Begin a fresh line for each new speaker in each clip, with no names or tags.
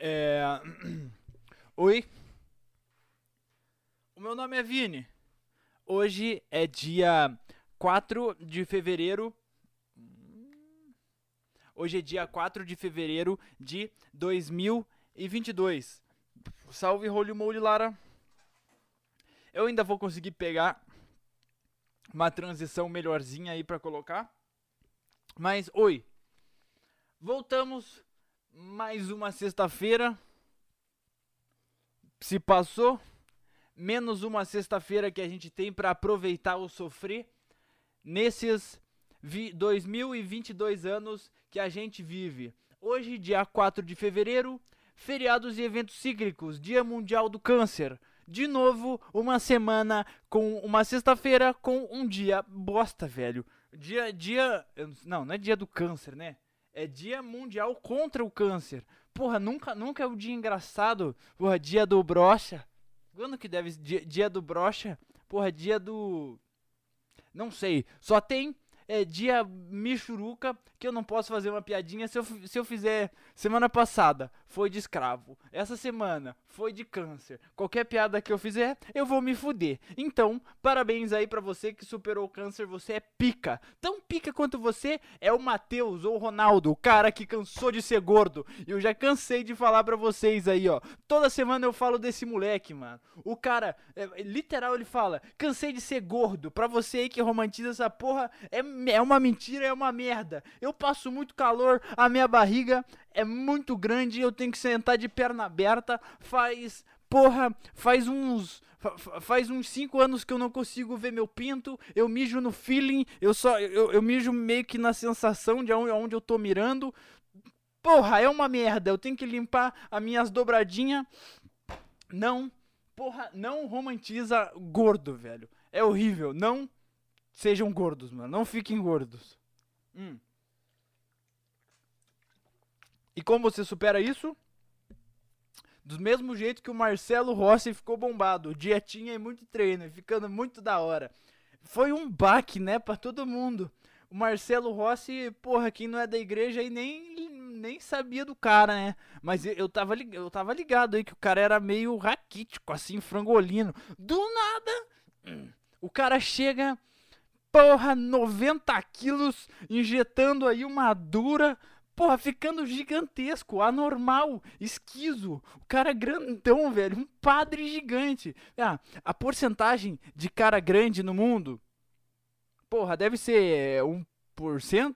É... Oi. O meu nome é Vini. Hoje é dia 4 de fevereiro. Hoje é dia 4 de fevereiro de 2022. Salve Holy Moly Lara. Eu ainda vou conseguir pegar uma transição melhorzinha aí para colocar. Mas oi. Voltamos mais uma sexta-feira. Se passou, menos uma sexta-feira que a gente tem para aproveitar o sofrer nesses 2022 anos que a gente vive. Hoje, dia 4 de fevereiro, feriados e eventos cíclicos, Dia Mundial do Câncer. De novo, uma semana com uma sexta-feira com um dia bosta, velho. Dia, dia, não, não é dia do câncer, né? É dia mundial contra o câncer. Porra, nunca, nunca é o dia engraçado. Porra, dia do brocha. Quando que deve dia, dia do brocha? Porra, dia do não sei. Só tem é, dia Michuruca, que eu não posso fazer uma piadinha se eu, se eu fizer semana passada foi de escravo, essa semana foi de câncer. Qualquer piada que eu fizer, eu vou me fuder. Então, parabéns aí para você que superou o câncer, você é pica. Tão pica quanto você é o Matheus ou o Ronaldo, o cara que cansou de ser gordo. E eu já cansei de falar para vocês aí, ó. Toda semana eu falo desse moleque, mano. O cara, é, literal, ele fala: cansei de ser gordo. Pra você aí que romantiza essa porra, é, é uma mentira, é uma merda. Eu passo muito calor, a minha barriga é muito grande, eu tenho que sentar de perna aberta. Faz, porra, faz uns faz uns 5 anos que eu não consigo ver meu pinto, eu mijo no feeling, eu só eu, eu mijo meio que na sensação de onde, onde eu tô mirando. Porra, é uma merda, eu tenho que limpar as minhas dobradinhas. Não, porra, não romantiza gordo, velho. É horrível, não sejam gordos, mano, não fiquem gordos. Hum. E como você supera isso? Do mesmo jeito que o Marcelo Rossi ficou bombado, dietinha e muito treino, ficando muito da hora. Foi um baque, né, para todo mundo. O Marcelo Rossi, porra, quem não é da igreja aí nem, nem sabia do cara, né? Mas eu tava, eu tava ligado aí que o cara era meio raquítico, assim, frangolino. Do nada, o cara chega, porra, 90 quilos, injetando aí uma dura porra, ficando gigantesco, anormal, esquizo. O cara grandão, velho, um padre gigante. Ah, a porcentagem de cara grande no mundo, porra, deve ser 1%?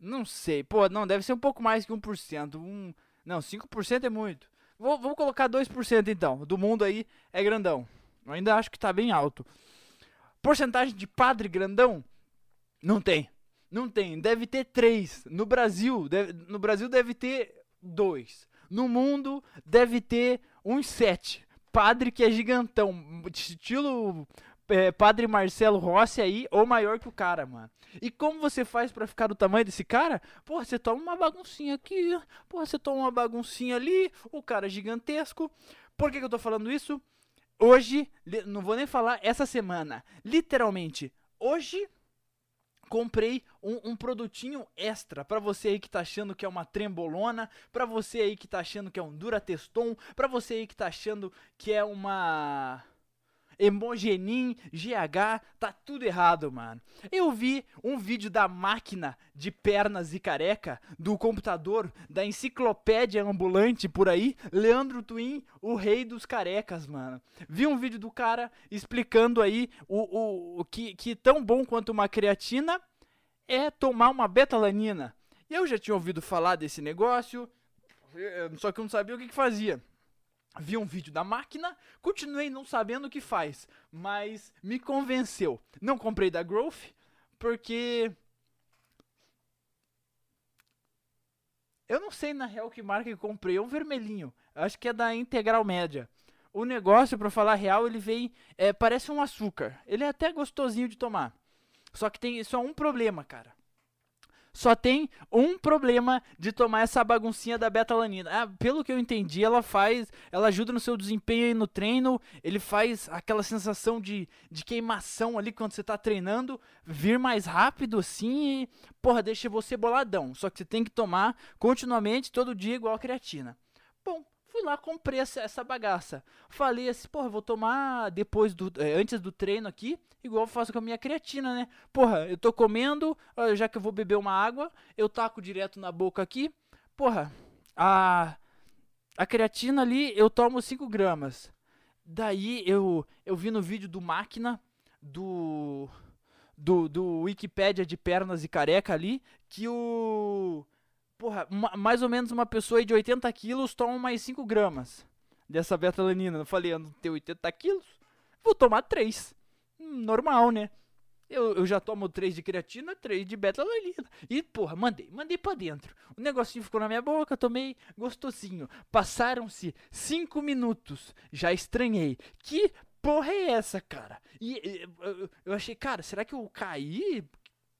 Não sei, pô, não, deve ser um pouco mais que 1%. Um, não, 5% é muito. Vou, vou colocar 2% então. Do mundo aí é grandão. Eu ainda acho que tá bem alto. Porcentagem de padre grandão? Não tem. Não tem. Deve ter três. No Brasil, deve, no Brasil deve ter dois. No mundo deve ter uns sete. Padre que é gigantão. Estilo é, Padre Marcelo Rossi aí, ou maior que o cara, mano. E como você faz para ficar do tamanho desse cara? Pô, você toma uma baguncinha aqui, pô, você toma uma baguncinha ali, o cara é gigantesco. Por que, que eu tô falando isso? Hoje, não vou nem falar essa semana, literalmente, hoje comprei um, um produtinho extra para você aí que tá achando que é uma trembolona, para você aí que tá achando que é um durateston, para você aí que tá achando que é uma Hemogenin, GH, tá tudo errado, mano. Eu vi um vídeo da máquina de pernas e careca, do computador, da enciclopédia ambulante por aí, Leandro Twin, o rei dos carecas, mano. Vi um vídeo do cara explicando aí o, o, o que, que tão bom quanto uma creatina é tomar uma betalanina. Eu já tinha ouvido falar desse negócio, só que eu não sabia o que, que fazia. Vi um vídeo da máquina, continuei não sabendo o que faz, mas me convenceu. Não comprei da Growth, porque. Eu não sei na real que marca que comprei, é um vermelhinho. Acho que é da Integral Média. O negócio, para falar real, ele vem. É, parece um açúcar. Ele é até gostosinho de tomar. Só que tem só um problema, cara. Só tem um problema de tomar essa baguncinha da betalanina. Ah, pelo que eu entendi, ela faz, ela ajuda no seu desempenho no treino, ele faz aquela sensação de, de queimação ali quando você tá treinando, vir mais rápido assim e, porra, deixa você boladão. Só que você tem que tomar continuamente, todo dia, igual a creatina. Lá, comprei essa, essa bagaça. Falei assim, porra, vou tomar depois do. É, antes do treino aqui, igual eu faço com a minha creatina, né? Porra, eu tô comendo, já que eu vou beber uma água, eu taco direto na boca aqui. Porra, a. A creatina ali eu tomo 5 gramas. Daí eu, eu vi no vídeo do máquina do do, do Wikipedia de pernas e careca ali que o porra, uma, mais ou menos uma pessoa de 80 quilos toma mais 5 gramas dessa betalanina. Eu falei, eu não tenho 80 quilos, vou tomar 3. Hum, normal, né? Eu, eu já tomo 3 de creatina, 3 de betalanina. E, porra, mandei, mandei pra dentro. O negocinho ficou na minha boca, tomei gostosinho. Passaram-se 5 minutos, já estranhei. Que porra é essa, cara? E eu, eu achei, cara, será que eu caí?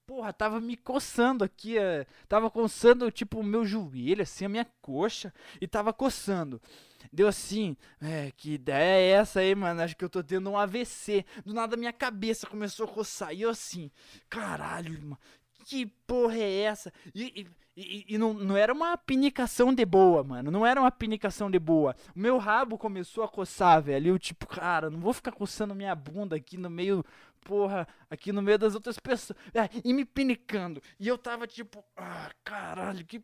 Porra, tava me coçando aqui, é, tava coçando tipo o meu joelho, assim, a minha coxa, e tava coçando. Deu assim, é, que ideia é essa aí, mano? Acho que eu tô tendo um AVC. Do nada minha cabeça começou a coçar. E eu assim, caralho, mano, que porra é essa? E, e, e, e, não, não era uma pinicação de boa, mano. Não era uma pinicação de boa. O meu rabo começou a coçar, velho. Eu, tipo, cara, não vou ficar coçando minha bunda aqui no meio porra, aqui no meio das outras pessoas. É, e me pinicando. E eu tava tipo, ah, caralho, que,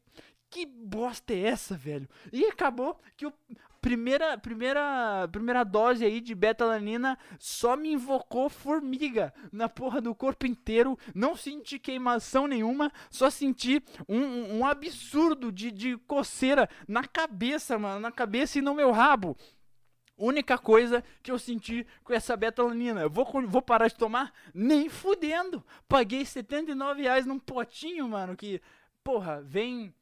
que bosta é essa, velho? E acabou que o primeira primeira primeira dose aí de betalanina só me invocou formiga na porra do corpo inteiro, não senti queimação nenhuma, só senti um, um absurdo de, de coceira na cabeça, mano, na cabeça e no meu rabo. Única coisa que eu senti com essa betalanina. Eu vou, vou parar de tomar? Nem fudendo. Paguei 79 reais num potinho, mano, que, porra, vem.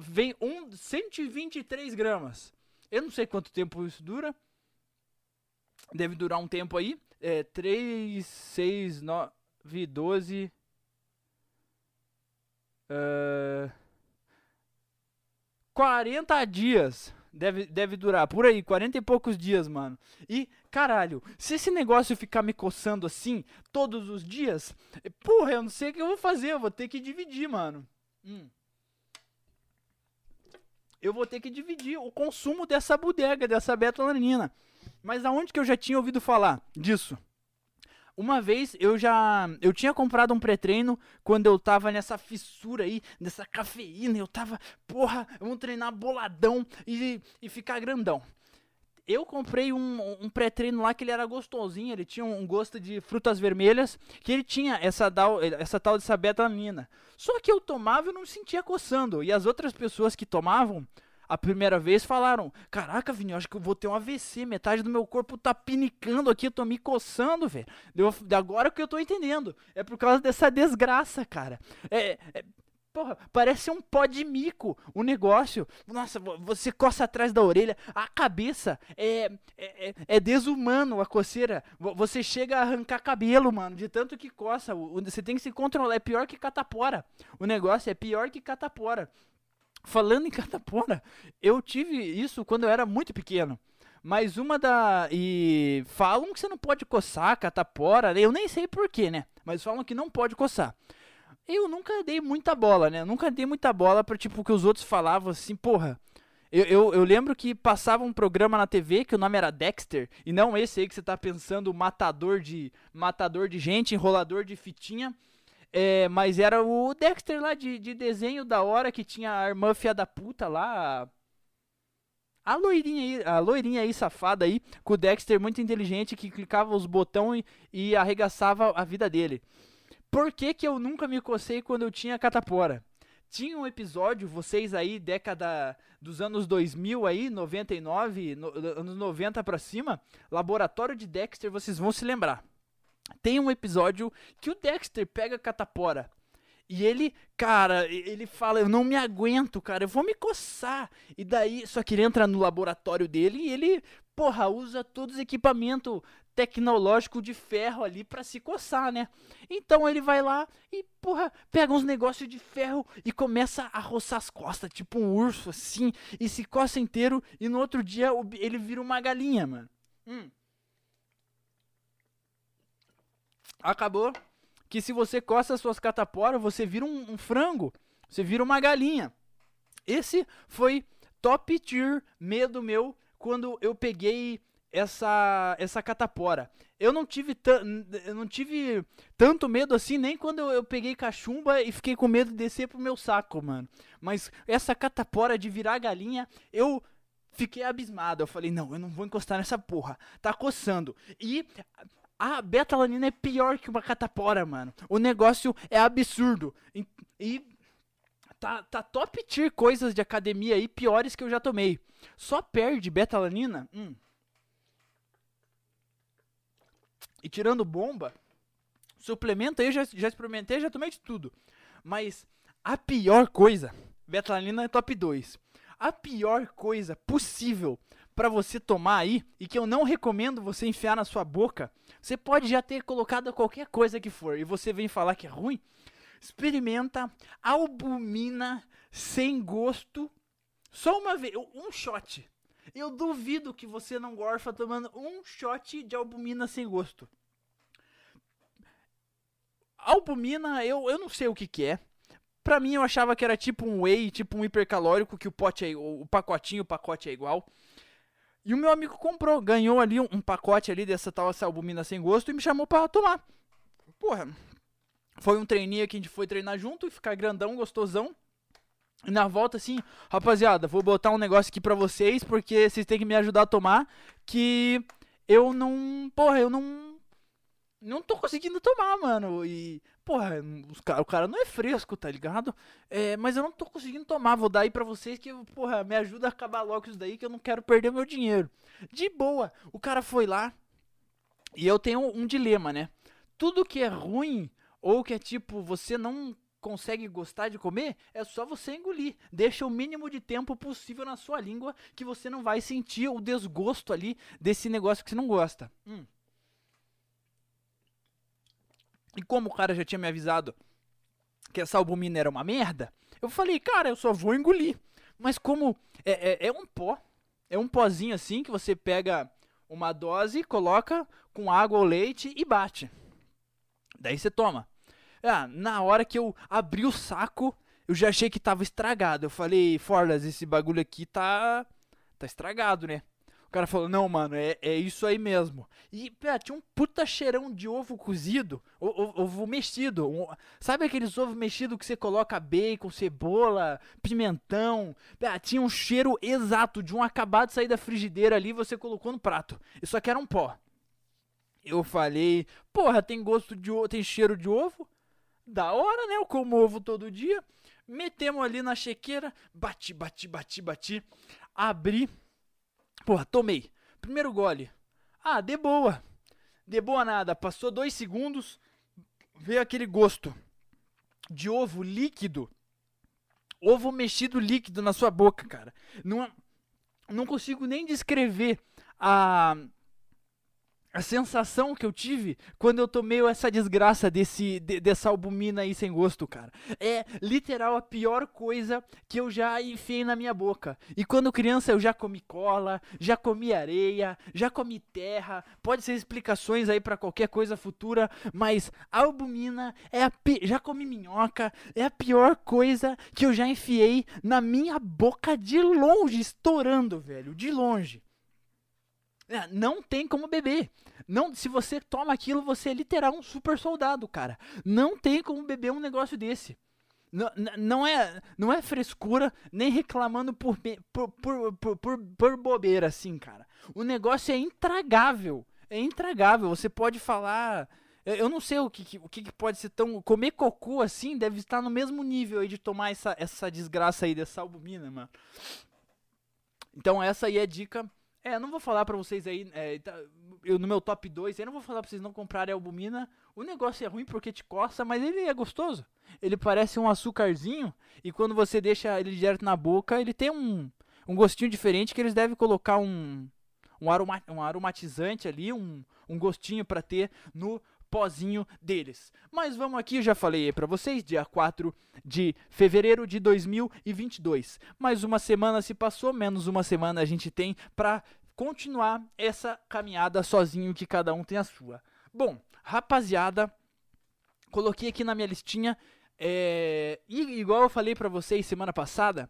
Vem um, 123 gramas. Eu não sei quanto tempo isso dura. Deve durar um tempo aí. É 3, 6, 9, 12. Uh, 40 dias deve, deve durar por aí, 40 e poucos dias, mano. E, caralho, se esse negócio ficar me coçando assim todos os dias, porra, eu não sei o que eu vou fazer, eu vou ter que dividir, mano. Hum. Eu vou ter que dividir o consumo dessa bodega, dessa betalanina. Mas aonde que eu já tinha ouvido falar disso? Uma vez eu já. Eu tinha comprado um pré-treino quando eu tava nessa fissura aí, nessa cafeína. Eu tava, porra, vamos treinar boladão e, e ficar grandão. Eu comprei um, um pré-treino lá que ele era gostosinho, ele tinha um gosto de frutas vermelhas, que ele tinha essa, tal, essa tal de sabetanina. Só que eu tomava e não sentia coçando. E as outras pessoas que tomavam a primeira vez falaram: Caraca, Vini, eu acho que eu vou ter um AVC. Metade do meu corpo tá pinicando aqui, eu tô me coçando, velho. Agora que eu tô entendendo. É por causa dessa desgraça, cara. É. é Porra, parece um pó de mico o negócio. Nossa, você coça atrás da orelha. A cabeça é, é, é, é desumano a coceira. Você chega a arrancar cabelo, mano, de tanto que coça. Você tem que se controlar. É pior que catapora. O negócio é pior que catapora. Falando em catapora, eu tive isso quando eu era muito pequeno. Mas uma da. E falam que você não pode coçar catapora. Eu nem sei porquê, né? Mas falam que não pode coçar. Eu nunca dei muita bola, né? Eu nunca dei muita bola pra tipo que os outros falavam assim, porra. Eu, eu, eu, lembro que passava um programa na TV que o nome era Dexter, e não esse aí que você tá pensando, matador de matador de gente, enrolador de fitinha. É, mas era o Dexter lá de, de desenho da hora que tinha a irmã fia da puta lá. A loirinha aí, a loirinha aí safada aí, com o Dexter muito inteligente que clicava os botões e, e arregaçava a vida dele. Por que, que eu nunca me cocei quando eu tinha catapora? Tinha um episódio, vocês aí, década dos anos 2000 aí, 99, no, anos 90 pra cima, Laboratório de Dexter, vocês vão se lembrar tem um episódio que o Dexter pega a catapora. E ele, cara, ele fala, eu não me aguento, cara, eu vou me coçar. E daí, só que ele entra no laboratório dele e ele, porra, usa todos os equipamentos tecnológico de ferro ali para se coçar, né? Então ele vai lá e, porra, pega uns negócios de ferro e começa a roçar as costas, tipo um urso assim, e se coça inteiro e no outro dia ele vira uma galinha, mano. Hum. Acabou que se você coça as suas cataporas, você vira um, um frango, você vira uma galinha. Esse foi top tier medo meu quando eu peguei essa essa catapora. Eu não tive eu não tive tanto medo assim nem quando eu, eu, peguei cachumba e fiquei com medo de descer pro meu saco, mano. Mas essa catapora de virar galinha, eu fiquei abismado. Eu falei: "Não, eu não vou encostar nessa porra. Tá coçando". E a betalanina é pior que uma catapora, mano. O negócio é absurdo. E, e tá, tá top tier coisas de academia aí piores que eu já tomei. Só perde betalanina. Hum. E tirando bomba, suplemento aí eu já, já experimentei, já tomei de tudo. Mas a pior coisa, betalanina é top 2. A pior coisa possível para você tomar aí e que eu não recomendo você enfiar na sua boca, você pode já ter colocado qualquer coisa que for e você vem falar que é ruim, experimenta albumina sem gosto só uma vez, um shot. Eu duvido que você não gorfa tomando um shot de albumina sem gosto. Albumina, eu, eu não sei o que, que é. Pra mim, eu achava que era tipo um whey, tipo um hipercalórico, que o pote é, o pacotinho, o pacote é igual. E o meu amigo comprou, ganhou ali um, um pacote ali dessa tal essa albumina sem gosto e me chamou para tomar. Porra, foi um treininho que a gente foi treinar junto e ficar grandão, gostosão. E na volta, assim, rapaziada, vou botar um negócio aqui pra vocês, porque vocês têm que me ajudar a tomar. Que eu não. Porra, eu não. Não tô conseguindo tomar, mano. E. Porra, cara, o cara não é fresco, tá ligado? É, mas eu não tô conseguindo tomar. Vou dar aí pra vocês que, porra, me ajuda a acabar logo isso daí, que eu não quero perder meu dinheiro. De boa. O cara foi lá. E eu tenho um dilema, né? Tudo que é ruim, ou que é tipo, você não consegue gostar de comer, é só você engolir. Deixa o mínimo de tempo possível na sua língua que você não vai sentir o desgosto ali desse negócio que você não gosta. Hum. E como o cara já tinha me avisado que essa albumina era uma merda, eu falei, cara, eu só vou engolir. Mas como é, é, é um pó, é um pozinho assim que você pega uma dose, coloca com água ou leite e bate. Daí você toma. Ah, na hora que eu abri o saco, eu já achei que tava estragado. Eu falei, Forlas, esse bagulho aqui tá. tá estragado, né? Cara falou, não, mano, é, é isso aí mesmo. E, pé, tinha um puta cheirão de ovo cozido, ovo, ovo mexido. Um, sabe aqueles ovos mexidos que você coloca bacon, cebola, pimentão? Pé, tinha um cheiro exato de um acabado de sair da frigideira ali você colocou no prato. Isso aqui era um pó. Eu falei, porra, tem gosto de ovo, tem cheiro de ovo? Da hora, né? Eu como ovo todo dia. Metemos ali na chequeira. Bati, bati, bati, bati. Abri. Porra, tomei. Primeiro gole. Ah, de boa. De boa nada. Passou dois segundos. Veio aquele gosto de ovo líquido. Ovo mexido líquido na sua boca, cara. Não, não consigo nem descrever a a sensação que eu tive quando eu tomei essa desgraça desse, de, dessa albumina aí sem gosto, cara. É literal a pior coisa que eu já enfiei na minha boca. E quando criança eu já comi cola, já comi areia, já comi terra. Pode ser explicações aí para qualquer coisa futura, mas albumina é a já comi minhoca, é a pior coisa que eu já enfiei na minha boca de longe, estourando, velho, de longe. É, não tem como beber. Não, se você toma aquilo, você é literal um super soldado, cara. Não tem como beber um negócio desse. Não, não, é, não é frescura, nem reclamando por, por, por, por, por, bobeira, assim, cara. O negócio é intragável. É intragável. Você pode falar. Eu não sei o que, o que pode ser tão. Comer cocô assim deve estar no mesmo nível aí de tomar essa, essa desgraça aí dessa albumina, mano. Então, essa aí é a dica é, não vou falar pra vocês aí, é, tá, eu no meu top 2, eu não vou falar pra vocês não comprarem albumina. O negócio é ruim porque te coça, mas ele é gostoso. Ele parece um açúcarzinho e quando você deixa ele direto na boca, ele tem um, um gostinho diferente que eles devem colocar um, um, aroma, um aromatizante ali, um, um gostinho para ter no pozinho deles. Mas vamos aqui, eu já falei para vocês, dia 4 de fevereiro de 2022. Mais uma semana se passou, menos uma semana a gente tem para continuar essa caminhada sozinho que cada um tem a sua. Bom, rapaziada, coloquei aqui na minha listinha é, e igual eu falei para vocês semana passada,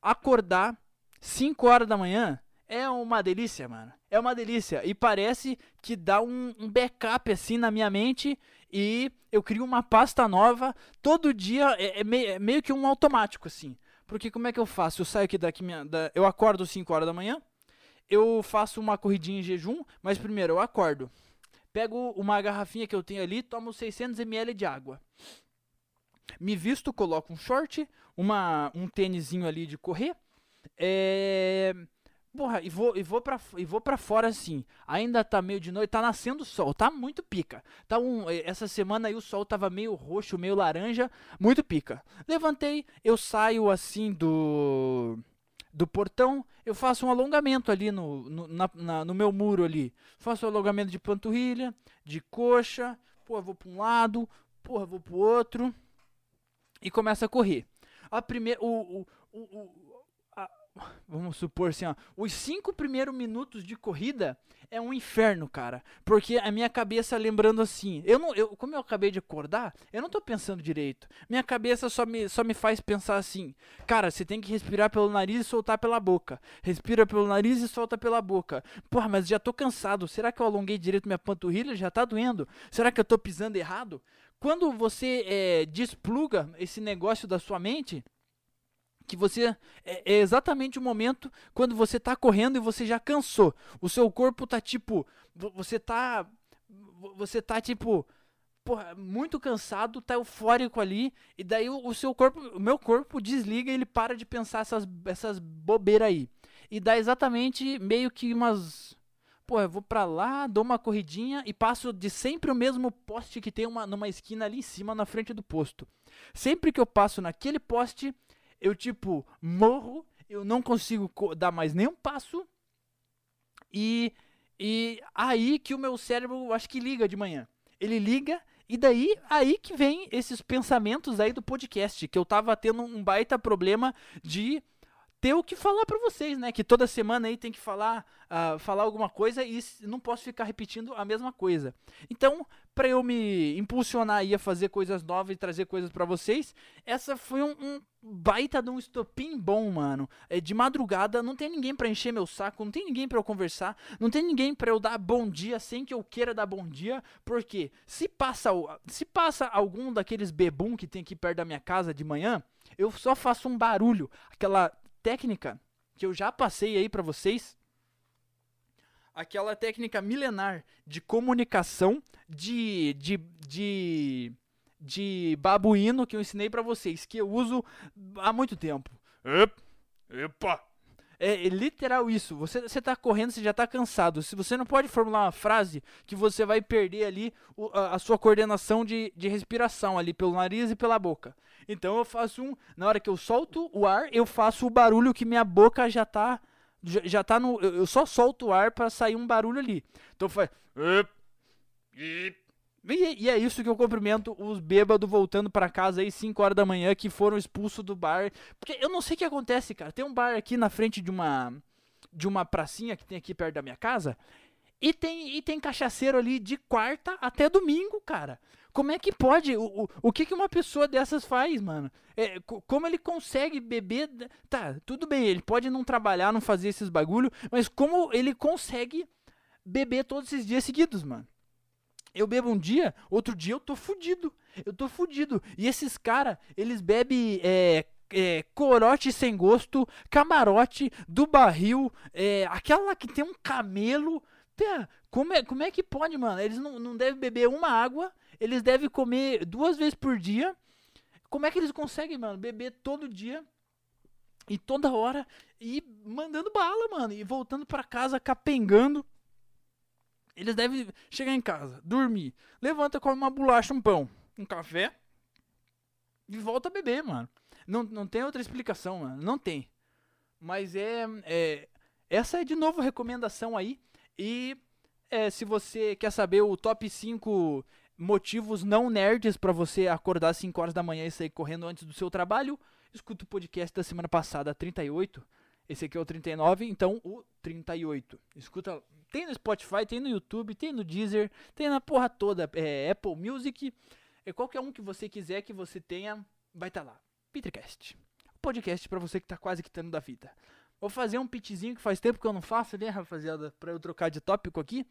acordar 5 horas da manhã é uma delícia, mano. É uma delícia. E parece que dá um, um, backup assim na minha mente. E eu crio uma pasta nova. Todo dia é, é, meio, é meio que um automático, assim. Porque como é que eu faço? Eu saio aqui daqui. Minha, da, eu acordo 5 horas da manhã. Eu faço uma corridinha em jejum. Mas primeiro eu acordo. Pego uma garrafinha que eu tenho ali. Tomo 600ml de água. Me visto, coloco um short. Uma, um tênisinho ali de correr. É Porra, e vou, e vou, pra, e vou pra fora assim. Ainda tá meio de noite, tá nascendo sol, tá muito pica. Tá um, essa semana aí o sol tava meio roxo, meio laranja, muito pica. Levantei, eu saio assim do do portão, eu faço um alongamento ali no, no, na, na, no meu muro ali. Faço um alongamento de panturrilha, de coxa, porra, vou pra um lado, porra, vou pro outro. E começa a correr. A primeira, o, o, o, vamos supor assim, ó, os cinco primeiros minutos de corrida é um inferno, cara. Porque a minha cabeça lembrando assim, eu não, eu, como eu acabei de acordar, eu não tô pensando direito. Minha cabeça só me, só me faz pensar assim, cara, você tem que respirar pelo nariz e soltar pela boca. Respira pelo nariz e solta pela boca. Porra, mas já tô cansado. Será que eu alonguei direito minha panturrilha? Já tá doendo. Será que eu tô pisando errado? Quando você é, despluga esse negócio da sua mente, que você é, é, exatamente o momento quando você está correndo e você já cansou. O seu corpo tá tipo, você tá você tá tipo, porra, muito cansado, tá eufórico ali e daí o, seu corpo, o meu corpo desliga e ele para de pensar essas essas bobeiras aí. E dá exatamente meio que umas Pô, eu vou pra lá, dou uma corridinha e passo de sempre o mesmo poste que tem uma, numa esquina ali em cima, na frente do posto. Sempre que eu passo naquele poste, eu tipo morro, eu não consigo dar mais nenhum passo e e aí que o meu cérebro acho que liga de manhã. Ele liga e daí aí que vem esses pensamentos aí do podcast, que eu tava tendo um baita problema de ter o que falar para vocês, né? Que toda semana aí tem que falar, uh, falar alguma coisa e não posso ficar repetindo a mesma coisa. Então, para eu me impulsionar aí a fazer coisas novas e trazer coisas para vocês, essa foi um, um, baita de um estopim bom, mano. É de madrugada, não tem ninguém para encher meu saco, não tem ninguém para eu conversar, não tem ninguém para eu dar bom dia sem que eu queira dar bom dia, porque se passa se passa algum daqueles bebum que tem aqui perto da minha casa de manhã, eu só faço um barulho, aquela técnica que eu já passei aí para vocês, aquela técnica milenar de comunicação de, de, de, de babuíno que eu ensinei para vocês, que eu uso há muito tempo. Epa! É, é, literal isso. Você, você tá correndo, você já tá cansado. Se você não pode formular uma frase que você vai perder ali o, a, a, sua coordenação de, de respiração ali pelo nariz e pela boca. Então eu faço um. Na hora que eu solto o ar, eu faço o barulho que minha boca já tá. Já, já tá no. Eu só solto o ar para sair um barulho ali. Então faz. E, e, é isso que eu cumprimento os bêbados voltando para casa aí 5 horas da manhã que foram expulsos do bar. Porque eu não sei o que acontece, cara. Tem um bar aqui na frente de uma de uma pracinha que tem aqui perto da minha casa. E tem, e tem cachaceiro ali de quarta até domingo, cara. Como é que pode? O, o, o que, que uma pessoa dessas faz, mano? É, como ele consegue beber. Tá, tudo bem, ele pode não trabalhar, não fazer esses bagulho, mas como ele consegue beber todos esses dias seguidos, mano? Eu bebo um dia, outro dia eu tô fudido. Eu tô fudido. E esses caras, eles bebem é, é, corote sem gosto, camarote do barril, é, aquela que tem um camelo. Pé, como é, como é que pode, mano? Eles não, não devem beber uma água eles devem comer duas vezes por dia. Como é que eles conseguem, mano, beber todo dia e toda hora e mandando bala, mano, e voltando para casa capengando? Eles devem chegar em casa, dormir, levanta, come uma bolacha, um pão, um café e volta a beber, mano. Não, não tem outra explicação, mano. Não tem. Mas é, é, essa é de novo recomendação aí. E é, se você quer saber o top 5 motivos não nerds para você acordar às 5 horas da manhã e sair correndo antes do seu trabalho, escuta o podcast da semana passada, 38. Esse aqui é o 39, então o 38. Escuta, tem no Spotify, tem no YouTube, tem no Deezer, tem na porra toda, é, Apple Music, é qualquer um que você quiser que você tenha, vai estar tá lá. Petercast. Podcast para você que tá quase quitando da vida. Vou fazer um pitzinho que faz tempo que eu não faço, né, rapaziada, para eu trocar de tópico aqui.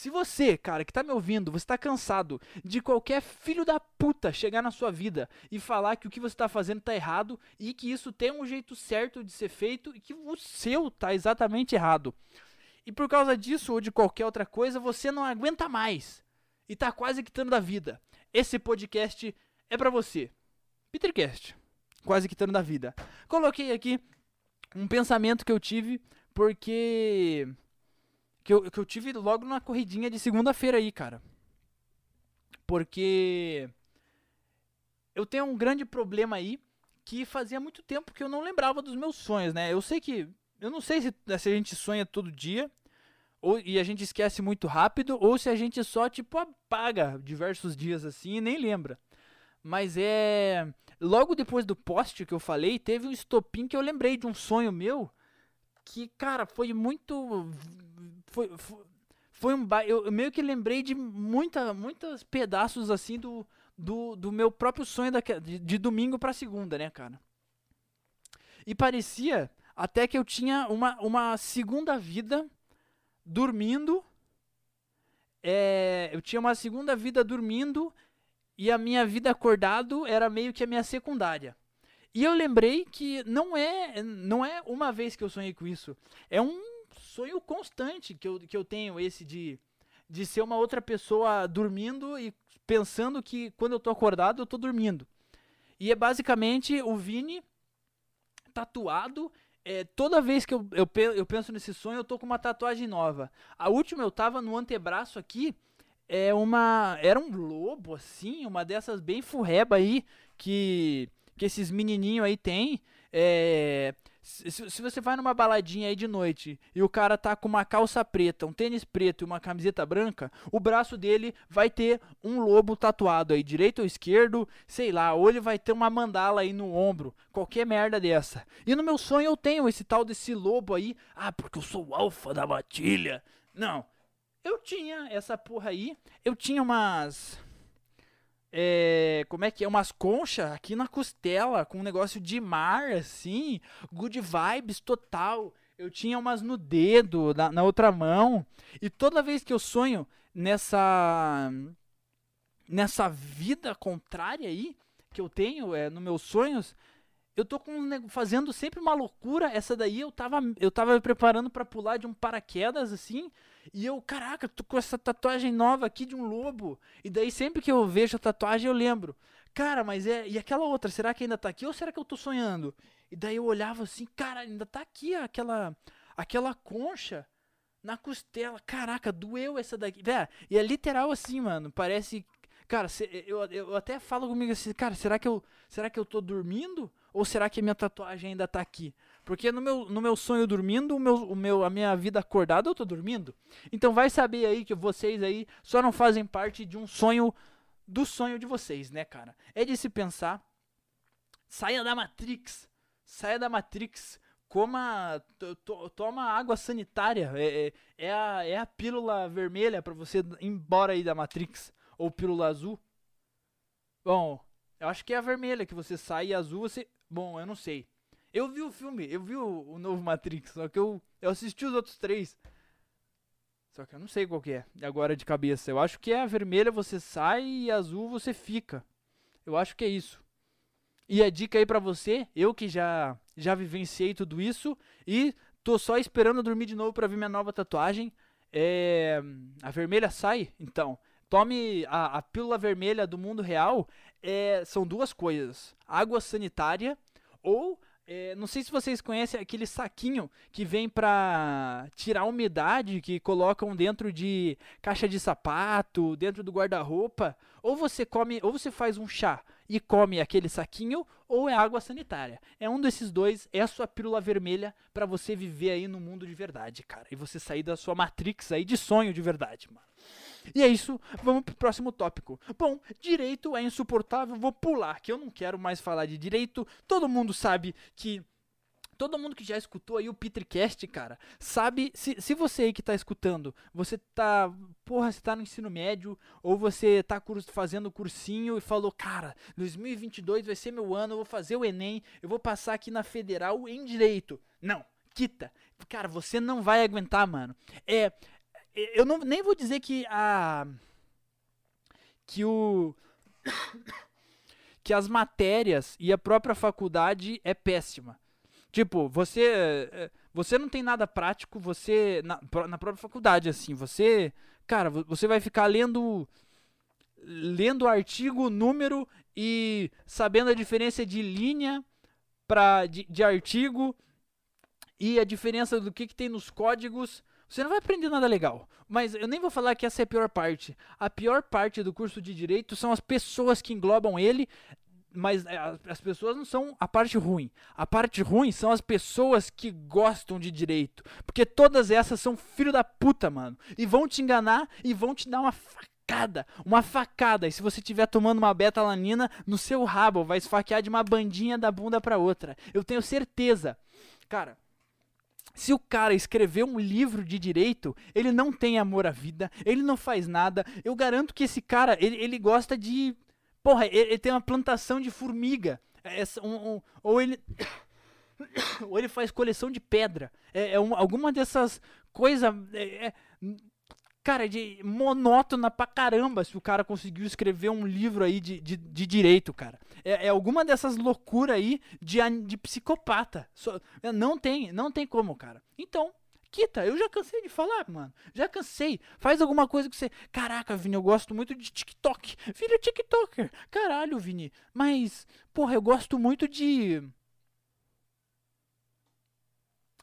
Se você, cara, que tá me ouvindo, você tá cansado de qualquer filho da puta chegar na sua vida e falar que o que você tá fazendo tá errado e que isso tem um jeito certo de ser feito e que o seu tá exatamente errado. E por causa disso ou de qualquer outra coisa, você não aguenta mais e tá quase quitando da vida. Esse podcast é para você. Petercast, quase quitando da vida. Coloquei aqui um pensamento que eu tive porque que eu, que eu tive logo na corridinha de segunda-feira aí, cara. Porque eu tenho um grande problema aí que fazia muito tempo que eu não lembrava dos meus sonhos, né? Eu sei que. Eu não sei se, se a gente sonha todo dia ou, e a gente esquece muito rápido ou se a gente só, tipo, apaga diversos dias assim e nem lembra. Mas é. Logo depois do post que eu falei, teve um estopim que eu lembrei de um sonho meu que, cara, foi muito foi, foi, foi um eu meio que lembrei de muita, muitos pedaços assim do, do, do meu próprio sonho da, de, de domingo para segunda, né, cara? E parecia até que eu tinha uma, uma segunda vida dormindo. É, eu tinha uma segunda vida dormindo e a minha vida acordado era meio que a minha secundária. E eu lembrei que não é não é uma vez que eu sonhei com isso. É um sonho constante que eu, que eu tenho, esse de, de ser uma outra pessoa dormindo e pensando que quando eu tô acordado eu tô dormindo. E é basicamente o Vini tatuado. É, toda vez que eu, eu, eu penso nesse sonho, eu tô com uma tatuagem nova. A última eu tava no antebraço aqui. É uma. Era um lobo, assim, uma dessas bem furreba aí que, que esses menininhos aí tem. É, se, se, você vai numa baladinha aí de noite e o cara tá com uma calça preta, um tênis preto e uma camiseta branca, o braço dele vai ter um lobo tatuado aí, direito ou esquerdo, sei lá, ou ele vai ter uma mandala aí no ombro, qualquer merda dessa. E no meu sonho eu tenho esse tal desse lobo aí, ah, porque eu sou o alfa da matilha. Não, eu tinha essa porra aí, eu tinha umas é, como é que é? Umas conchas aqui na costela, com um negócio de mar, assim, good vibes total. Eu tinha umas no dedo, na, na outra mão. E toda vez que eu sonho nessa nessa vida contrária aí que eu tenho é, nos meus sonhos, eu tô com, fazendo sempre uma loucura. Essa daí eu tava, eu tava me preparando para pular de um paraquedas assim. E eu, caraca, tô com essa tatuagem nova aqui de um lobo. E daí sempre que eu vejo a tatuagem eu lembro. Cara, mas é. E aquela outra, será que ainda tá aqui ou será que eu tô sonhando? E daí eu olhava assim, cara, ainda tá aqui aquela. Aquela concha na costela. Caraca, doeu essa daqui. Vé, e é literal assim, mano. Parece. Cara, eu, eu até falo comigo assim, cara, será que eu. Será que eu tô dormindo? Ou será que a minha tatuagem ainda tá aqui? Porque no meu, no meu sonho dormindo, o meu, o meu, a minha vida acordada, eu tô dormindo. Então vai saber aí que vocês aí só não fazem parte de um sonho do sonho de vocês, né, cara? É de se pensar. Saia da Matrix. Saia da Matrix. Coma. To, to, toma água sanitária. É, é, é, a, é a pílula vermelha para você ir embora aí da Matrix. Ou pílula azul. Bom, eu acho que é a vermelha que você sai e azul você. Bom, eu não sei. Eu vi o filme, eu vi o, o novo Matrix, só que eu, eu assisti os outros três. Só que eu não sei qual que é, agora de cabeça. Eu acho que é a vermelha você sai e a azul você fica. Eu acho que é isso. E a dica aí pra você, eu que já já vivenciei tudo isso e tô só esperando dormir de novo para ver minha nova tatuagem. É, a vermelha sai, então. Tome a, a pílula vermelha do mundo real. É, são duas coisas: água sanitária ou é, não sei se vocês conhecem aquele saquinho que vem para tirar a umidade que colocam dentro de caixa de sapato, dentro do guarda-roupa. Ou você come, ou você faz um chá e come aquele saquinho ou é água sanitária. É um desses dois, é a sua pílula vermelha para você viver aí no mundo de verdade, cara. E você sair da sua matrix aí de sonho de verdade, mano. E é isso, vamos pro próximo tópico. Bom, direito é insuportável, vou pular, que eu não quero mais falar de direito. Todo mundo sabe que todo mundo que já escutou aí o Petricast, cara, sabe, se, se você aí que tá escutando, você tá, porra, você tá no ensino médio, ou você tá fazendo cursinho e falou, cara, 2022 vai ser meu ano, eu vou fazer o Enem, eu vou passar aqui na Federal em Direito. Não, quita. Cara, você não vai aguentar, mano. É, eu não, nem vou dizer que a... que o... que as matérias e a própria faculdade é péssima. Tipo, você eh, você não tem nada prático, você na, na própria faculdade assim, você, cara, você vai ficar lendo lendo artigo, número e sabendo a diferença de linha para de, de, artigo e a diferença do que, que tem nos códigos. Você não vai aprender nada legal. Mas eu nem vou falar que essa é a pior parte. A pior parte do curso de direito são as pessoas que englobam ele mas é, as pessoas não são a parte ruim. A parte ruim são as pessoas que gostam de direito. Porque todas essas são filho da puta, mano. E vão te enganar e vão te dar uma facada. Uma facada. E se você estiver tomando uma betalanina no seu rabo, vai esfaquear de uma bandinha da bunda pra outra. Eu tenho certeza. Cara, se o cara escreveu um livro de direito, ele não tem amor à vida, ele não faz nada. Eu garanto que esse cara, ele, ele gosta de Porra, ele, ele tem uma plantação de formiga. É, um, um, ou ele. ou ele faz coleção de pedra. É, é uma, alguma dessas coisas. É, é, cara, de monótona pra caramba se o cara conseguiu escrever um livro aí de, de, de direito, cara. É, é, alguma dessas loucuras aí de, de psicopata. não tem, não tem como, cara. Então, Quita, eu já cansei de falar, mano. Já cansei. Faz alguma coisa que você. Caraca, Vini, eu gosto muito de TikTok. Vira TikToker. Caralho, Vini. Mas, porra, eu gosto muito de.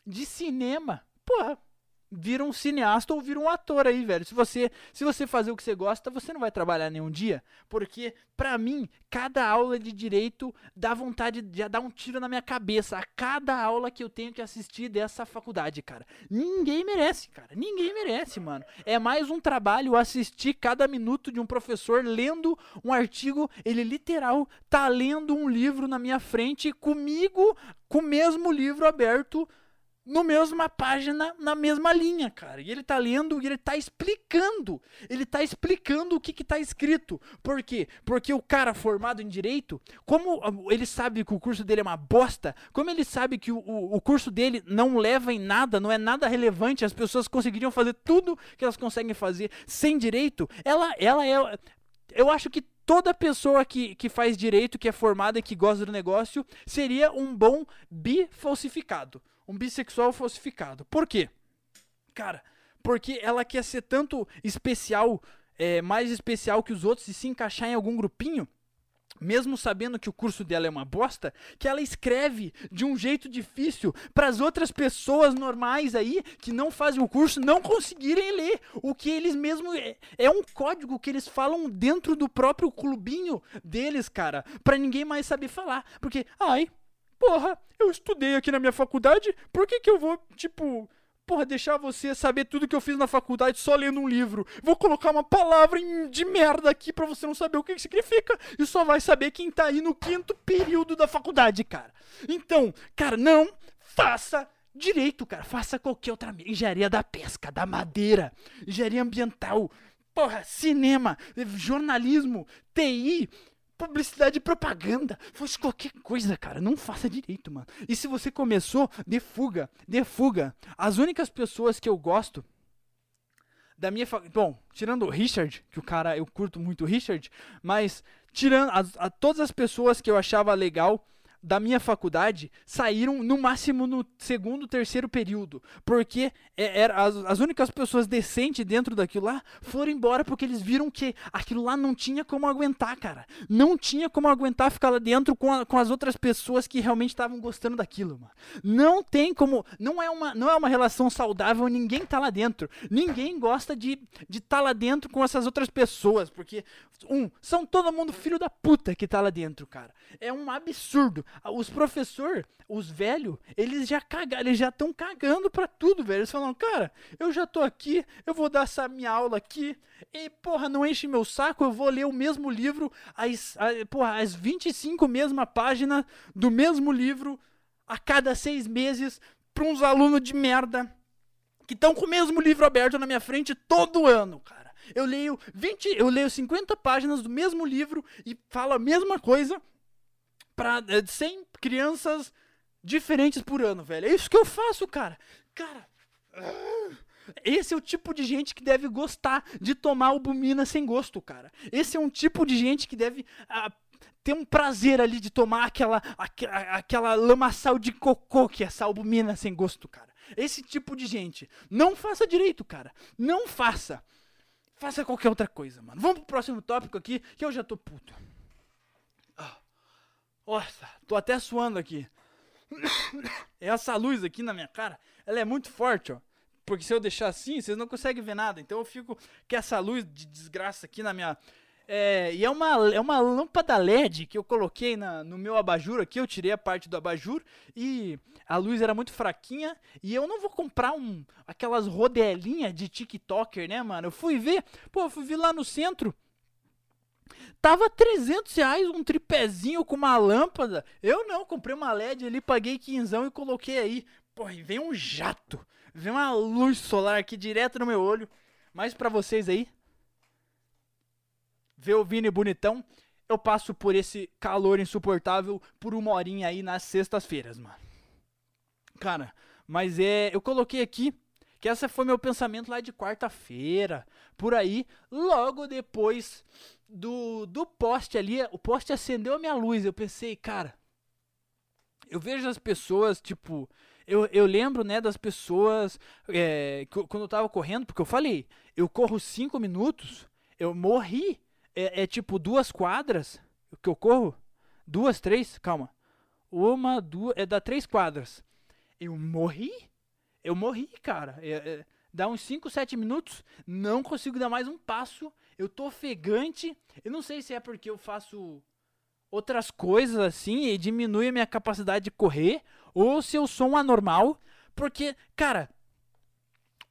De cinema. Porra, vira um cineasta ou vira um ator aí, velho. Se você, se você fazer o que você gosta, você não vai trabalhar nenhum dia, porque para mim, cada aula de direito dá vontade de dar um tiro na minha cabeça a cada aula que eu tenho que assistir dessa faculdade, cara. Ninguém merece, cara. Ninguém merece, mano. É mais um trabalho assistir cada minuto de um professor lendo um artigo, ele literal tá lendo um livro na minha frente comigo, com o mesmo livro aberto no mesma página, na mesma linha, cara. E ele tá lendo e ele tá explicando. Ele tá explicando o que que tá escrito. Por quê? Porque o cara formado em direito, como ele sabe que o curso dele é uma bosta, como ele sabe que o, o, o curso dele não leva em nada, não é nada relevante, as pessoas conseguiriam fazer tudo que elas conseguem fazer sem direito, ela, ela é. Eu acho que toda pessoa que, que faz direito, que é formada e que gosta do negócio, seria um bom bifalsificado um bissexual falsificado. Por quê? Cara, porque ela quer ser tanto especial, é, mais especial que os outros e se encaixar em algum grupinho, mesmo sabendo que o curso dela é uma bosta, que ela escreve de um jeito difícil para as outras pessoas normais aí que não fazem o curso não conseguirem ler o que eles mesmos é, é um código que eles falam dentro do próprio clubinho deles, cara, para ninguém mais saber falar, porque ai, Porra, eu estudei aqui na minha faculdade, por que que eu vou, tipo, porra, deixar você saber tudo que eu fiz na faculdade só lendo um livro? Vou colocar uma palavra de merda aqui pra você não saber o que, que significa e só vai saber quem tá aí no quinto período da faculdade, cara. Então, cara, não faça direito, cara. Faça qualquer outra engenharia da pesca, da madeira, engenharia ambiental, porra, cinema, jornalismo, TI, publicidade e propaganda. Fosse qualquer coisa, cara. Não faça direito, mano. E se você começou, de fuga, de fuga. As únicas pessoas que eu gosto da minha bom, tirando o Richard, que o cara eu curto muito o Richard, mas tirando a, a, todas as pessoas que eu achava legal da minha faculdade saíram no máximo no segundo, terceiro período. Porque é, era, as, as únicas pessoas decentes dentro daquilo lá foram embora porque eles viram que aquilo lá não tinha como aguentar, cara. Não tinha como aguentar ficar lá dentro com, a, com as outras pessoas que realmente estavam gostando daquilo, mano. Não tem como. Não é uma, não é uma relação saudável, ninguém tá lá dentro. Ninguém gosta de de tá lá dentro com essas outras pessoas. Porque, um, são todo mundo filho da puta que tá lá dentro, cara. É um absurdo. Os professores, os velhos, eles já cagaram, eles já estão cagando pra tudo, velho. Eles falam, cara, eu já tô aqui, eu vou dar essa minha aula aqui, e porra, não enche meu saco, eu vou ler o mesmo livro, as, as, porra, as 25 mesma páginas do mesmo livro a cada seis meses pra uns alunos de merda que estão com o mesmo livro aberto na minha frente todo ano, cara. Eu leio 20, eu leio 50 páginas do mesmo livro e falo a mesma coisa para 100 crianças diferentes por ano, velho. É isso que eu faço, cara. Cara, esse é o tipo de gente que deve gostar de tomar albumina sem gosto, cara. Esse é um tipo de gente que deve ah, ter um prazer ali de tomar aquela, aquela, aquela lamaçal de cocô que é essa albumina sem gosto, cara. Esse tipo de gente. Não faça direito, cara. Não faça. Faça qualquer outra coisa, mano. Vamos pro próximo tópico aqui, que eu já tô puto. Nossa, tô até suando aqui. Essa luz aqui na minha cara, ela é muito forte, ó. Porque se eu deixar assim, vocês não conseguem ver nada. Então eu fico com essa luz de desgraça aqui na minha. É, e é uma, é uma lâmpada LED que eu coloquei na, no meu abajur aqui. Eu tirei a parte do abajur e a luz era muito fraquinha. E eu não vou comprar um aquelas rodelinhas de TikToker, né, mano? Eu fui ver, pô, eu fui ver lá no centro. Tava 300 reais um tripézinho com uma lâmpada. Eu não, comprei uma LED ali, paguei quinzão e coloquei aí. Porra, e vem um jato. Vem uma luz solar aqui direto no meu olho. Mas para vocês aí, ver o Vini bonitão, eu passo por esse calor insuportável por uma horinha aí nas sextas-feiras, mano. Cara, mas é. Eu coloquei aqui que essa foi meu pensamento lá de quarta-feira, por aí, logo depois do, do poste ali, o poste acendeu a minha luz. Eu pensei, cara, eu vejo as pessoas, tipo, eu, eu lembro, né, das pessoas é, quando eu tava correndo, porque eu falei, eu corro cinco minutos, eu morri. É, é tipo duas quadras que eu corro, duas, três, calma, uma, duas, é dá três quadras. Eu morri, eu morri, cara. É, é, dá uns 5, 7 minutos, não consigo dar mais um passo eu tô ofegante. Eu não sei se é porque eu faço outras coisas assim e diminui a minha capacidade de correr, ou se eu sou um anormal, porque, cara,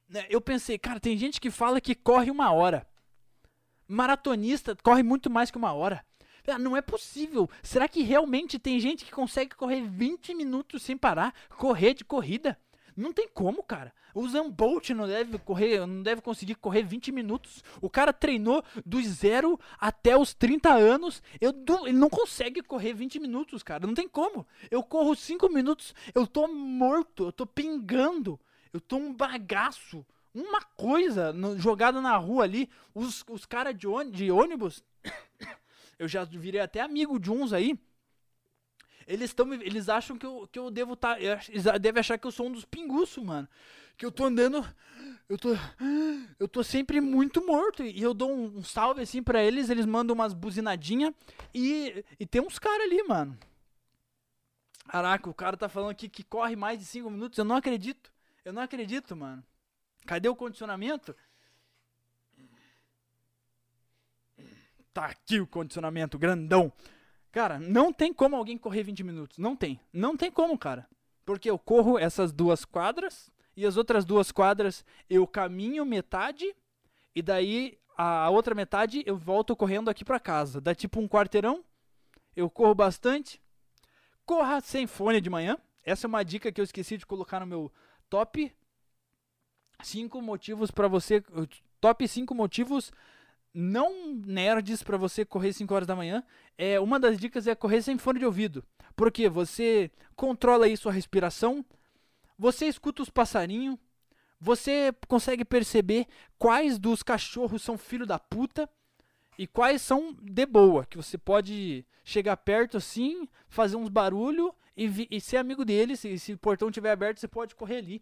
né, eu pensei, cara, tem gente que fala que corre uma hora. Maratonista corre muito mais que uma hora. Ah, não é possível. Será que realmente tem gente que consegue correr 20 minutos sem parar? Correr de corrida? Não tem como, cara. O Zambolt não deve correr, não deve conseguir correr 20 minutos. O cara treinou dos zero até os 30 anos. Eu, ele não consegue correr 20 minutos, cara. Não tem como. Eu corro 5 minutos, eu tô morto, eu tô pingando. Eu tô um bagaço. Uma coisa no, jogada na rua ali. Os, os caras de, de ônibus. eu já virei até amigo de uns aí eles estão eles acham que eu, que eu devo estar tá, eles devem achar que eu sou um dos pinguços, mano. Que eu tô andando eu tô eu tô sempre muito morto e eu dou um, um salve assim para eles, eles mandam umas buzinadinha e e tem uns caras ali, mano. Caraca, o cara tá falando aqui que corre mais de 5 minutos, eu não acredito. Eu não acredito, mano. Cadê o condicionamento? Tá aqui o condicionamento grandão. Cara, não tem como alguém correr 20 minutos. Não tem. Não tem como, cara. Porque eu corro essas duas quadras e as outras duas quadras eu caminho metade e daí a outra metade eu volto correndo aqui para casa. Dá tipo um quarteirão. Eu corro bastante. Corra sem fone de manhã. Essa é uma dica que eu esqueci de colocar no meu top 5 motivos para você top 5 motivos não nerds para você correr 5 horas da manhã. É, uma das dicas é correr sem fone de ouvido. Porque você controla aí sua respiração, você escuta os passarinhos, você consegue perceber quais dos cachorros são filho da puta. e quais são de boa, que você pode chegar perto assim, fazer uns barulho e, e ser amigo deles. E se o portão estiver aberto, você pode correr ali.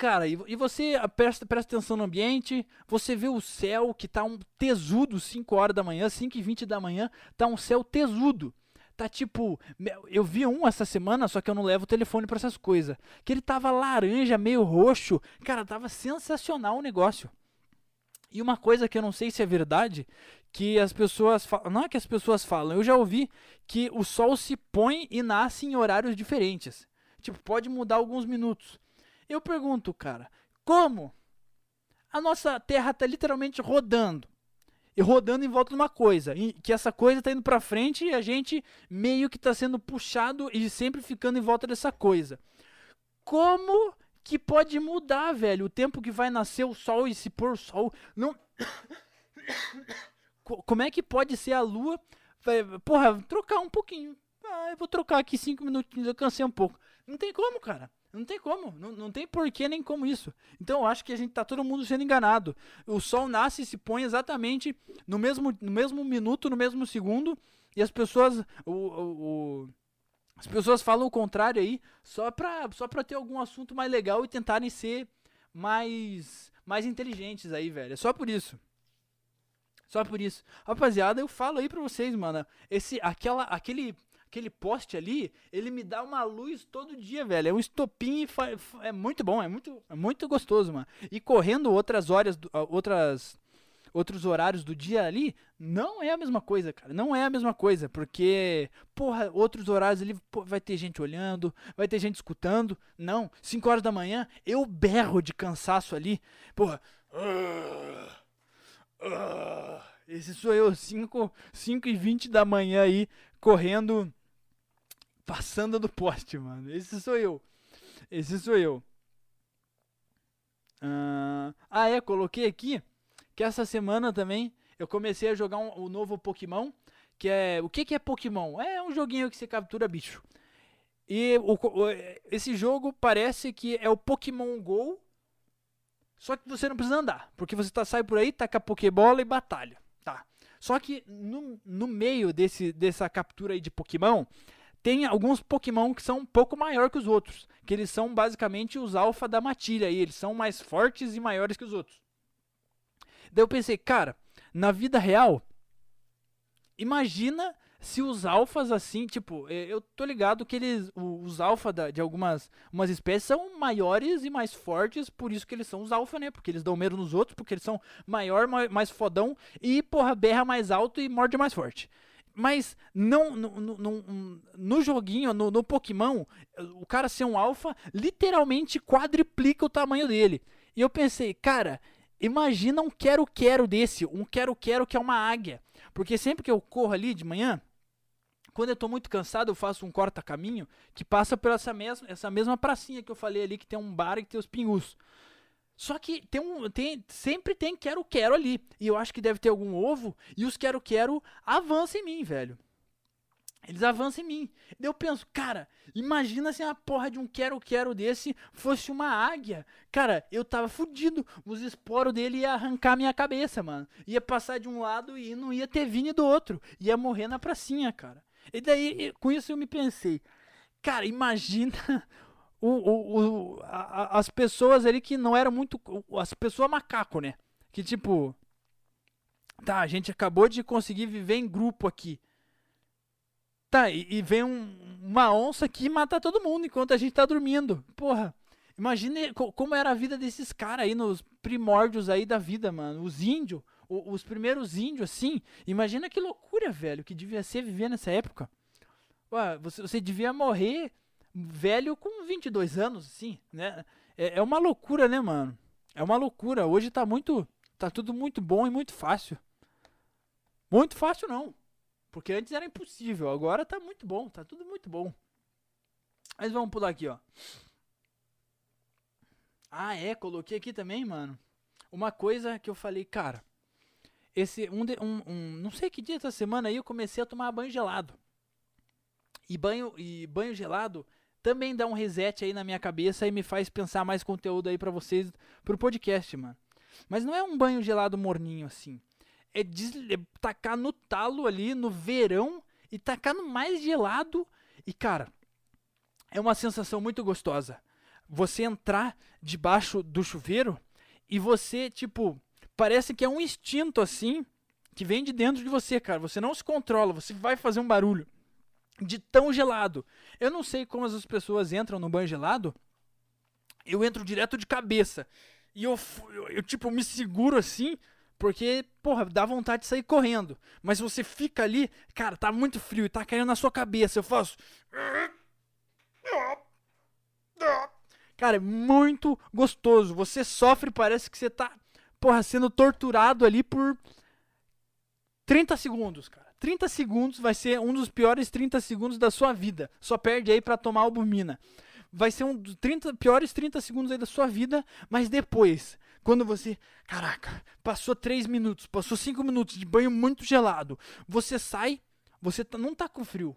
Cara, e, e você presta, presta atenção no ambiente, você vê o céu que tá um tesudo 5 horas da manhã, 5 e 20 da manhã, tá um céu tesudo. Tá tipo, eu vi um essa semana, só que eu não levo o telefone para essas coisas. Que ele tava laranja, meio roxo. Cara, tava sensacional o negócio. E uma coisa que eu não sei se é verdade, que as pessoas falam, não é que as pessoas falam, eu já ouvi que o sol se põe e nasce em horários diferentes. Tipo, pode mudar alguns minutos. Eu pergunto, cara, como? A nossa Terra está literalmente rodando. E rodando em volta de uma coisa. Que essa coisa está indo para frente e a gente meio que está sendo puxado e sempre ficando em volta dessa coisa. Como que pode mudar, velho. O tempo que vai nascer o sol e se pôr o sol. Não. Como é que pode ser a lua? Porra, trocar um pouquinho. Ah, eu vou trocar aqui cinco minutinhos, eu cansei um pouco. Não tem como, cara. Não tem como. Não, não tem porquê nem como isso. Então eu acho que a gente tá todo mundo sendo enganado. O sol nasce e se põe exatamente no mesmo, no mesmo minuto, no mesmo segundo. E as pessoas. O, o, o as pessoas falam o contrário aí, só pra, só pra ter algum assunto mais legal e tentarem ser mais, mais inteligentes aí, velho. É só por isso. Só por isso. Rapaziada, eu falo aí pra vocês, mano. Esse, aquela, aquele, aquele poste ali, ele me dá uma luz todo dia, velho. É um estopim e é muito bom, é muito, é muito gostoso, mano. E correndo outras horas, outras outros horários do dia ali, não é a mesma coisa, cara. Não é a mesma coisa, porque, porra, outros horários ali vai ter gente olhando, vai ter gente escutando. Não, 5 horas da manhã, eu berro de cansaço ali. Porra. esse sou eu, 5, 5 e 20 da manhã aí, correndo, passando do poste, mano. Esse sou eu. Esse sou eu. Uh, ah, é, coloquei aqui que essa semana também eu comecei a jogar um, o novo Pokémon, que é... O que, que é Pokémon? É um joguinho que você captura bicho. E o, o, esse jogo parece que é o Pokémon GO, só que você não precisa andar, porque você tá, sai por aí, taca a Pokébola e batalha. Tá. Só que no, no meio desse, dessa captura aí de Pokémon, tem alguns Pokémon que são um pouco maior que os outros. Que eles são basicamente os alfa da matilha. E eles são mais fortes e maiores que os outros. Daí eu pensei, cara, na vida real, imagina se os alfas assim, tipo, eu tô ligado que eles, os alfa de algumas umas espécies são maiores e mais fortes, por isso que eles são os alfa, né? Porque eles dão medo nos outros, porque eles são maior, mais fodão e, porra, berra mais alto e morde mais forte. Mas não no, no, no, no joguinho, no, no Pokémon, o cara ser um alfa literalmente quadriplica o tamanho dele. E eu pensei, cara, Imagina um quero-quero desse, um quero-quero que é uma águia. Porque sempre que eu corro ali de manhã, quando eu estou muito cansado, eu faço um corta-caminho que passa por essa mesma, essa mesma pracinha que eu falei ali, que tem um bar e tem os pingus. Só que tem um, tem, sempre tem quero-quero ali. E eu acho que deve ter algum ovo. E os quero-quero avançam em mim, velho. Eles avançam em mim. Eu penso, cara, imagina se a porra de um quero-quero desse fosse uma águia. Cara, eu tava fudido. Os esporos dele ia arrancar minha cabeça, mano. Ia passar de um lado e não ia ter vinho do outro. Ia morrer na pracinha, cara. E daí, com isso eu me pensei, cara, imagina o, o, o a, as pessoas ali que não eram muito. As pessoas macaco, né? Que tipo. Tá, a gente acabou de conseguir viver em grupo aqui. Tá, e, e vem um, uma onça aqui e mata todo mundo enquanto a gente tá dormindo. Porra, imagine como era a vida desses caras aí nos primórdios aí da vida, mano. Os índios, os primeiros índios, assim. Imagina que loucura, velho, que devia ser viver nessa época. Ué, você, você devia morrer velho com 22 anos, assim, né? É, é uma loucura, né, mano? É uma loucura. Hoje tá muito. Tá tudo muito bom e muito fácil. Muito fácil não. Porque antes era impossível, agora tá muito bom, tá tudo muito bom. Mas vamos pular aqui, ó. Ah, é, coloquei aqui também, mano. Uma coisa que eu falei, cara. Esse um, um, um não sei que dia dessa semana aí eu comecei a tomar banho gelado. E banho e banho gelado também dá um reset aí na minha cabeça e me faz pensar mais conteúdo aí para vocês pro podcast, mano. Mas não é um banho gelado morninho assim. é, des, é tacar no talo ali no verão e tacar no mais gelado. E cara, é uma sensação muito gostosa. Você entrar debaixo do chuveiro e você, tipo, parece que é um instinto assim que vem de dentro de você, cara. Você não se controla, você vai fazer um barulho de tão gelado. Eu não sei como as pessoas entram no banho gelado. Eu entro direto de cabeça. E eu, eu, eu, tipo, me seguro assim, porque, porra, dá vontade de sair correndo. Mas você fica ali, cara, tá muito frio e tá caindo na sua cabeça. Eu faço. Cara, é muito gostoso. Você sofre, parece que você tá, porra, sendo torturado ali por 30 segundos, cara. 30 segundos vai ser um dos piores 30 segundos da sua vida. Só perde aí para tomar albumina. Vai ser um dos 30 piores 30 segundos aí da sua vida, mas depois, quando você, caraca, passou 3 minutos, passou 5 minutos de banho muito gelado, você sai, você tá, não tá com frio.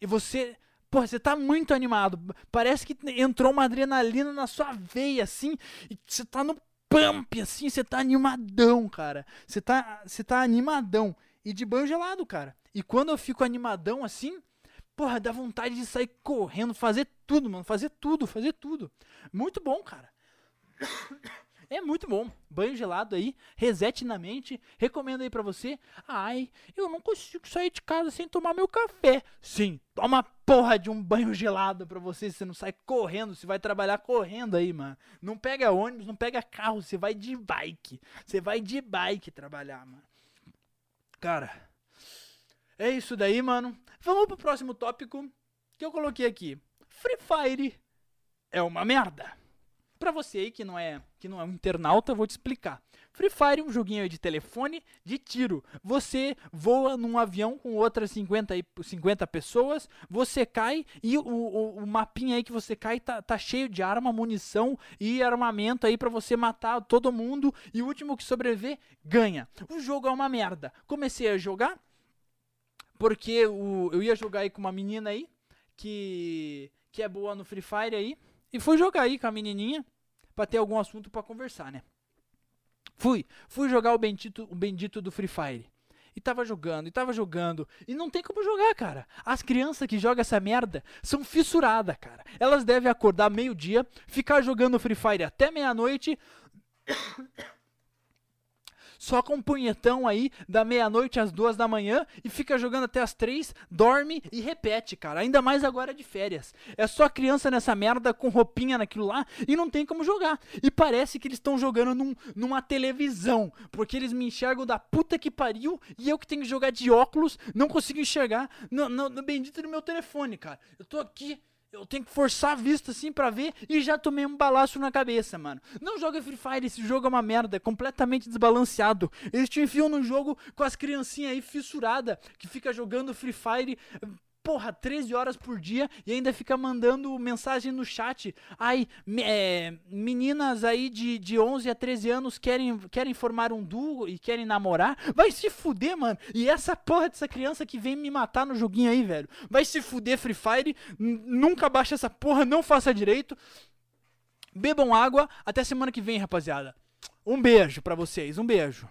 E você Pô, você tá muito animado. Parece que entrou uma adrenalina na sua veia, assim. E você tá no pump, assim. Você tá animadão, cara. Você tá, você tá animadão. E de banho gelado, cara. E quando eu fico animadão assim, porra, dá vontade de sair correndo, fazer tudo, mano. Fazer tudo, fazer tudo. Muito bom, cara. É muito bom. Banho gelado aí, reset na mente. Recomendo aí para você. Ai, eu não consigo sair de casa sem tomar meu café. Sim, toma porra de um banho gelado pra você. Você não sai correndo, você vai trabalhar correndo aí, mano. Não pega ônibus, não pega carro, você vai de bike. Você vai de bike trabalhar, mano. Cara, é isso daí, mano. Vamos pro próximo tópico que eu coloquei aqui. Free Fire é uma merda. Para você aí que não é que não é um internauta, vou te explicar. Free Fire é um joguinho de telefone de tiro. Você voa num avião com outras 50, 50 pessoas, você cai e o, o, o mapinha aí que você cai tá, tá cheio de arma, munição e armamento aí para você matar todo mundo e o último que sobreviver ganha. O jogo é uma merda. Comecei a jogar porque o, eu ia jogar aí com uma menina aí que que é boa no Free Fire aí e fui jogar aí com a menininha para ter algum assunto para conversar, né? Fui, fui jogar o bendito, o bendito do Free Fire. E tava jogando, e tava jogando. E não tem como jogar, cara. As crianças que jogam essa merda são fissuradas, cara. Elas devem acordar meio-dia, ficar jogando Free Fire até meia-noite só com um punhetão aí da meia-noite às duas da manhã e fica jogando até as três, dorme e repete, cara. Ainda mais agora de férias. É só criança nessa merda com roupinha naquilo lá e não tem como jogar. E parece que eles estão jogando num, numa televisão, porque eles me enxergam da puta que pariu e eu que tenho que jogar de óculos, não consigo enxergar no, no, no bendito do meu telefone, cara. Eu tô aqui eu tenho que forçar a vista assim para ver e já tomei um balaço na cabeça, mano. Não joga Free Fire, esse jogo é uma merda, é completamente desbalanceado. Eles te enfiam no jogo com as criancinhas aí fissuradas que fica jogando Free Fire porra, 13 horas por dia e ainda fica mandando mensagem no chat. Ai, é, meninas aí de, de 11 a 13 anos querem, querem formar um duo e querem namorar. Vai se fuder, mano. E essa porra dessa criança que vem me matar no joguinho aí, velho. Vai se fuder, Free Fire. Nunca baixa essa porra, não faça direito. Bebam água. Até semana que vem, rapaziada. Um beijo para vocês. Um beijo.